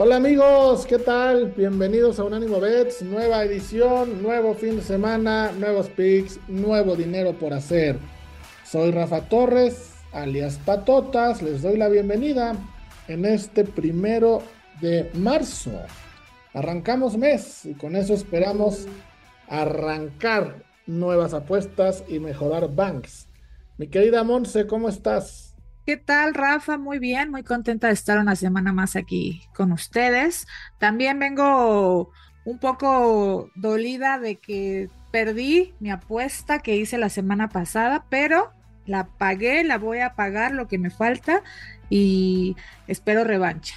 Hola amigos, ¿qué tal? Bienvenidos a Unánimo Bets, nueva edición, nuevo fin de semana, nuevos picks, nuevo dinero por hacer. Soy Rafa Torres, alias Patotas, les doy la bienvenida en este primero de marzo. Arrancamos mes y con eso esperamos arrancar nuevas apuestas y mejorar banks. Mi querida Monse, ¿cómo estás? ¿Qué tal, Rafa? Muy bien, muy contenta de estar una semana más aquí con ustedes. También vengo un poco dolida de que perdí mi apuesta que hice la semana pasada, pero la pagué, la voy a pagar lo que me falta y espero revancha.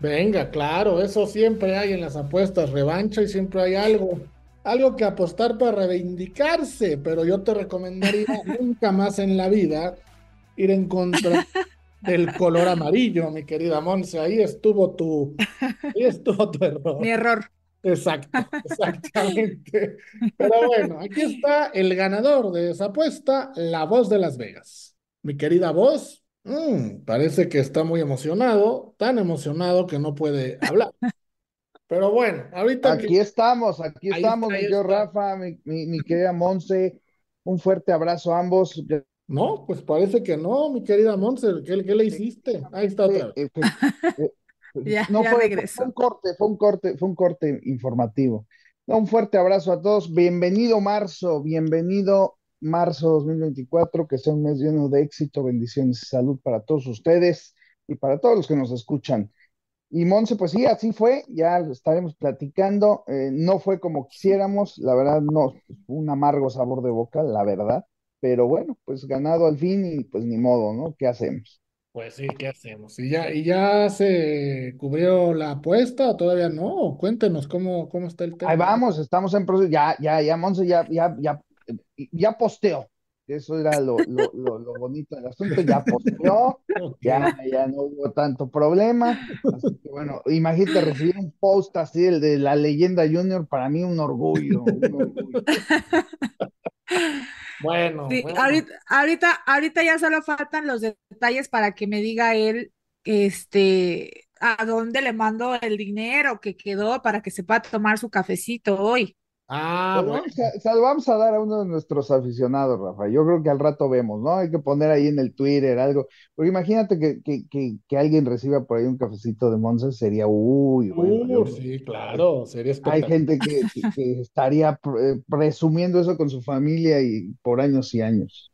Venga, claro, eso siempre hay en las apuestas, revancha y siempre hay algo, algo que apostar para reivindicarse, pero yo te recomendaría nunca más en la vida ir en contra del color amarillo, mi querida Monse. Ahí estuvo tu, ahí estuvo tu error. Mi error. Exacto, exactamente. Pero bueno, aquí está el ganador de esa apuesta, la voz de Las Vegas. Mi querida voz, mmm, parece que está muy emocionado, tan emocionado que no puede hablar. Pero bueno, ahorita. Aquí estamos, aquí estamos, yo, Rafa, mi, mi, mi, querida Monse. Un fuerte abrazo a ambos. No, pues parece que no, mi querida Monse, ¿qué, le hiciste? Ahí está otra vez. ya, no ya fue, fue un corte, fue un corte, fue un corte informativo. Un fuerte abrazo a todos. Bienvenido marzo, bienvenido marzo 2024, que sea un mes lleno de éxito, bendiciones y salud para todos ustedes y para todos los que nos escuchan. Y Monse, pues sí, así fue, ya estaremos platicando. Eh, no fue como quisiéramos, la verdad, no, un amargo sabor de boca, la verdad pero bueno, pues ganado al fin y pues ni modo, ¿no? ¿Qué hacemos? Pues sí, ¿qué hacemos? ¿Y ya, y ya se cubrió la apuesta o todavía no? Cuéntenos cómo, cómo está el tema. Ahí vamos, estamos en proceso, ya, ya, ya, Monse, ya, ya, ya, ya posteó. Eso era lo, lo, lo, lo bonito del asunto, ya posteó, ya, ya no hubo tanto problema. Así que bueno, imagínate recibir un post así, el de la leyenda junior, para mí un orgullo, un orgullo. Bueno, Sí, bueno. ahorita, ahorita, ahorita ya solo faltan los detalles para que me diga él, este, a dónde le mando el dinero que quedó para que se pueda tomar su cafecito hoy. Ah, bueno. vamos, a, se lo vamos a dar a uno de nuestros aficionados, Rafa. Yo creo que al rato vemos, ¿no? Hay que poner ahí en el Twitter algo. Porque imagínate que, que, que, que alguien reciba por ahí un cafecito de Monza, sería, uy, bueno, yo Uh, sí, claro, sería Hay espectacular. gente que, que- que estaría pre- presumiendo eso con su familia y por años y años.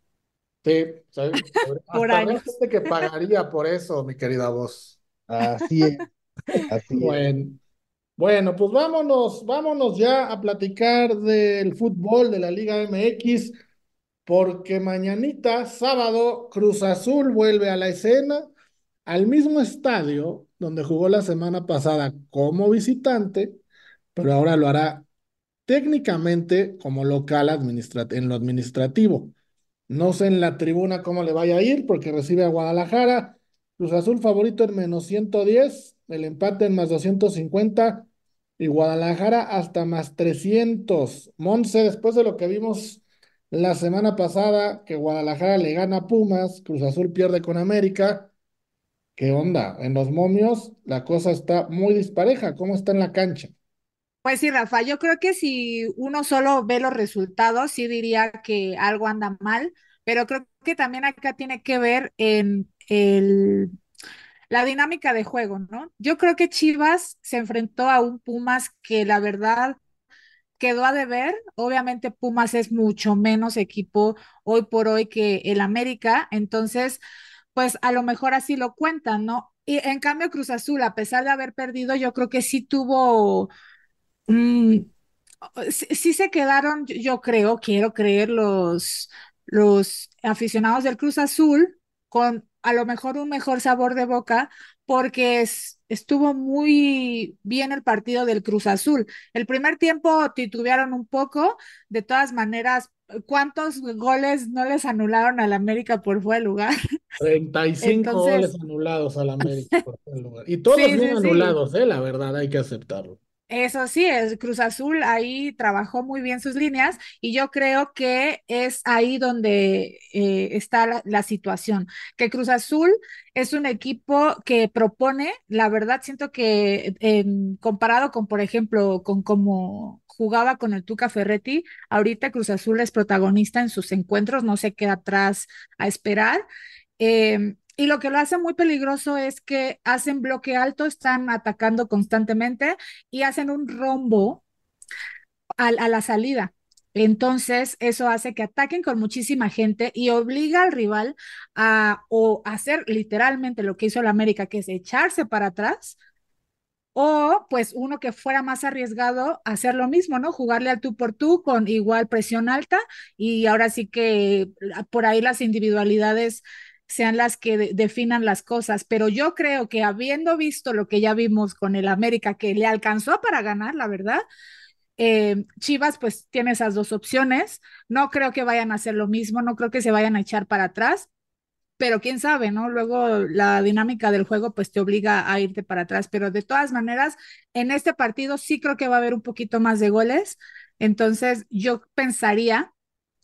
Sí, ¿sabes? Por Hasta años. gente que pagaría por eso, mi querida voz. Así es, así es. Bueno, pues vámonos, vámonos ya a platicar del fútbol de la Liga MX, porque mañanita, sábado, Cruz Azul vuelve a la escena, al mismo estadio donde jugó la semana pasada como visitante, pero ahora lo hará técnicamente como local en lo administrativo. No sé en la tribuna cómo le vaya a ir porque recibe a Guadalajara. Cruz Azul favorito en menos 110, el empate en más 250 y Guadalajara hasta más 300. Monse, después de lo que vimos la semana pasada, que Guadalajara le gana a Pumas, Cruz Azul pierde con América. ¿Qué onda? En los momios la cosa está muy dispareja. ¿Cómo está en la cancha? Pues sí, Rafa, yo creo que si uno solo ve los resultados, sí diría que algo anda mal, pero creo que también acá tiene que ver en el, la dinámica de juego, ¿no? Yo creo que Chivas se enfrentó a un Pumas que la verdad quedó a deber. Obviamente Pumas es mucho menos equipo hoy por hoy que el América, entonces, pues a lo mejor así lo cuentan, ¿no? Y en cambio Cruz Azul, a pesar de haber perdido, yo creo que sí tuvo Mm, sí, sí se quedaron, yo- creo, quiero creer, los, los aficionados del Cruz Azul con a lo mejor un mejor sabor de boca, porque es, estuvo muy bien el partido del Cruz Azul. El primer tiempo titubearon un poco, de todas maneras, ¿cuántos goles no les anularon al América por fuera de lugar? 35 Entonces, goles anulados al América por el lugar. Y todos sí, bien sí, sí. anulados, eh, la verdad, hay que aceptarlo. Eso sí, el Cruz Azul ahí trabajó muy bien sus líneas y yo creo que es ahí donde eh, está la, situación, que Cruz Azul es un equipo que propone, la verdad siento que en- comparado con, por ejemplo, con cómo jugaba con el Tuca Ferretti, ahorita Cruz Azul es protagonista en sus encuentros, no se queda atrás a esperar. Em, y lo que lo hace muy peligroso es que hacen bloque alto, están atacando constantemente y hacen un rombo a, a la salida. Entonces, eso hace que ataquen con muchísima gente y obliga al rival a o hacer literalmente lo que hizo el América, que es echarse para atrás, o pues uno que fuera más arriesgado hacer lo mismo, ¿no? Jugarle al tú por tú con igual presión alta y ahora sí que por ahí las individualidades sean las que de- definan las cosas, pero yo creo que habiendo visto lo que ya vimos con el América, que le alcanzó para ganar, la verdad, eh, Chivas pues tiene esas dos opciones, no creo que vayan a hacer lo mismo, no creo que se vayan a echar para atrás pero quién sabe, ¿no? Luego la dinámica del juego pues te obliga a irte para atrás, pero de todas maneras, en este partido sí creo que va a haber un poquito más de goles, entonces yo pensaría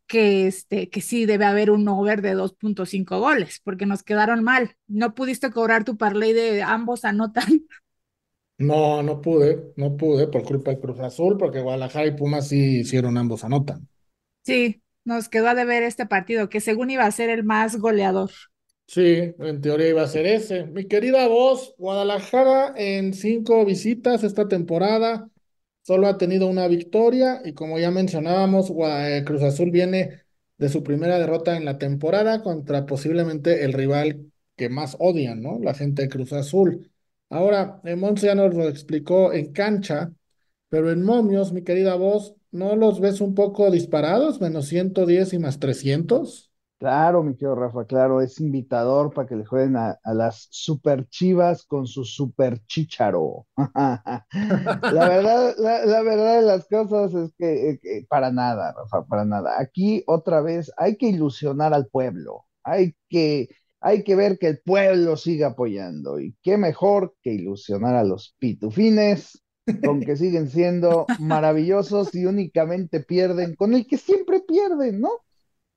que, este, que sí debe haber un over de dos punto cinco goles, porque nos quedaron mal, no pudiste cobrar tu parlay de ambos anotan, No, no pude, no pude por culpa del Cruz Azul, porque Guadalajara y Pumas sí hicieron ambos anotan. sí, nos quedó a deber este partido, que según iba a ser el más goleador. Sí, en teoría iba a ser ese. Mi querida voz, Guadalajara en cinco visitas esta temporada solo ha tenido una victoria y como ya mencionábamos, eh, Cruz Azul viene de su primera derrota en la temporada contra posiblemente el rival que más odian, ¿no? La gente de Cruz Azul. Ahora, eh, Monse ya nos lo explicó en cancha, pero en momios, mi querida voz, ¿no los ves un poco disparados? Menos 110 y más 300. Claro, mi querido Rafa, claro, es invitador para que le jueguen a, a las super chivas con su super chícharo. La verdad, la, la verdad de las cosas es que, eh, que para nada, Rafa, para nada. Aquí otra vez hay que ilusionar al pueblo, hay que, hay que ver que el pueblo siga apoyando. Y qué mejor que ilusionar a los pitufines con que siguen siendo maravillosos y únicamente pierden con el que siempre pierden, ¿no?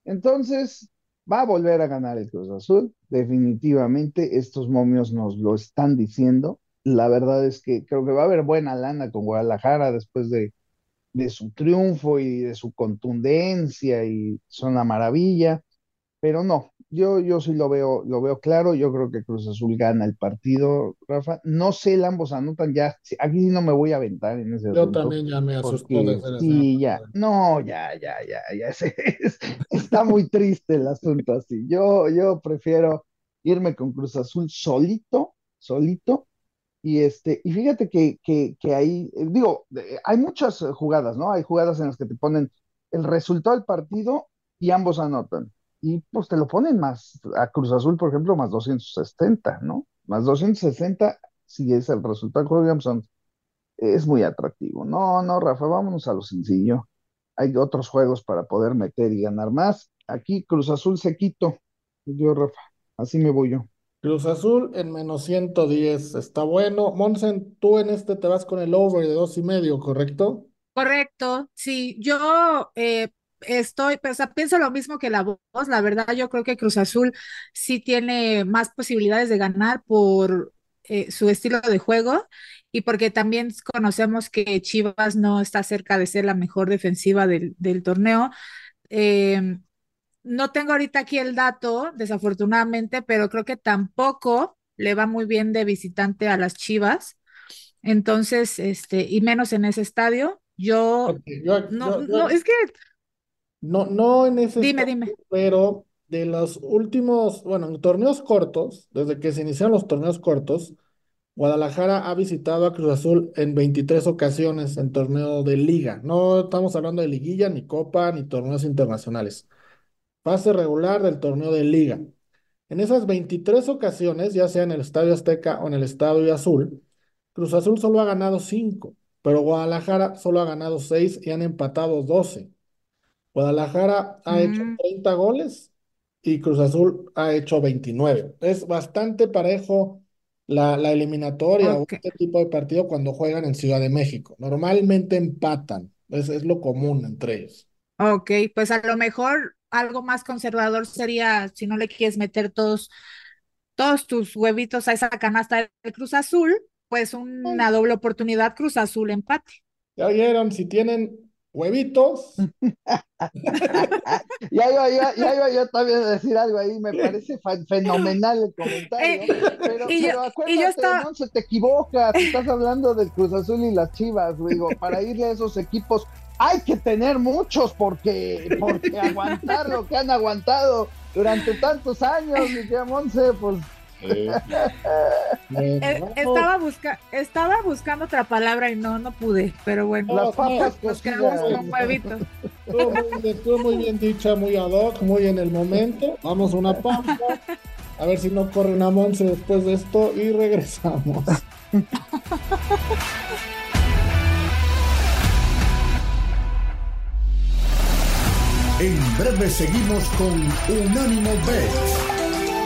Entonces, va a volver a ganar el Cruz Azul. Definitivamente, estos momios nos lo están diciendo. La verdad es que creo que va a haber buena lana con Guadalajara después de, de su triunfo y de su contundencia y son una maravilla. Pero no, yo, yo sí lo veo, lo veo claro. Yo creo que Cruz Azul gana el partido, Rafa. No sé, ambos anotan ya. Aquí sí no me voy a aventar en ese Yo asunto también ya me asustó de sí, ya, no, ya, ya, ya, ya, es- es- está muy triste el asunto así. Yo, yo prefiero irme con Cruz Azul solito, solito, y este, y fíjate que, que, que ahí, eh, digo, hay muchas jugadas, ¿no? Hay jugadas en las que te ponen el resultado del partido y ambos anotan. Y pues te lo ponen más, a Cruz Azul, por ejemplo, más 260, ¿no? Más 260 si es el resultado anotan. Es muy atractivo. No, no, Rafa, vámonos a lo sencillo. Hay otros juegos para poder meter y ganar más. Aquí Cruz Azul se quito. Yo, Rafa, así me voy yo. Cruz Azul en menos 110, está bueno. Monsen, tú en este te vas con el over de dos y medio, ¿correcto? Correcto, sí, yo eh, estoy, o sea, pienso lo mismo que la voz, la verdad, yo creo que Cruz Azul sí tiene más posibilidades de ganar por eh, su estilo de juego y porque también conocemos que Chivas no está cerca de ser la mejor defensiva del, del torneo. Eh, no tengo ahorita aquí el dato, desafortunadamente, pero creo que tampoco le va muy bien de visitante a las Chivas. Entonces, este, y menos en ese estadio. Yo no, yo, no, es que, no, no en ese dime, pero de los últimos, bueno, en torneos cortos, desde que se iniciaron los torneos cortos, Guadalajara ha visitado a Cruz Azul en 23 ocasiones en torneo de liga. No estamos hablando de liguilla, ni copa, ni torneos internacionales. Fase regular del torneo de liga. En esas 23 ocasiones, ya sea en el Estadio Azteca o en el Estadio Azul, Cruz Azul solo ha ganado 5, pero Guadalajara solo ha ganado 6 y han empatado 12. Guadalajara ha hecho Mm, 30 goles y Cruz Azul ha hecho 29. Es bastante parejo la, la eliminatoria o este tipo de partido cuando juegan en Ciudad de México. Normalmente empatan, es, es lo común entre ellos. ok, pues a lo mejor algo más conservador sería si no le quieres meter todos, todos tus huevitos a esa canasta del Cruz Azul, pues una doble oportunidad Cruz Azul empate. Ya vieron, si tienen huevitos, Ya iba, ya, ya iba yo también a decir algo ahí, me parece fenomenal el comentario, Eh, pero, y yo, pero y yo acuérdate, estaba, no se te equivocas, estás hablando del Cruz Azul y las Chivas, digo, para irle a esos equipos hay que tener muchos porque, porque aguantar lo que han aguantado durante tantos años, mi tía Monse, pues eh, eh, estaba, busca, estaba buscando otra palabra y no, no pude, pero bueno, las papas nos quedamos con huevitos. Estuvo muy, bien, estuvo muy bien dicha, muy ad hoc, muy en el momento. Vamos a una pausa. A ver si no corre una Monse después de esto y regresamos. En breve seguimos con Unánimo Bet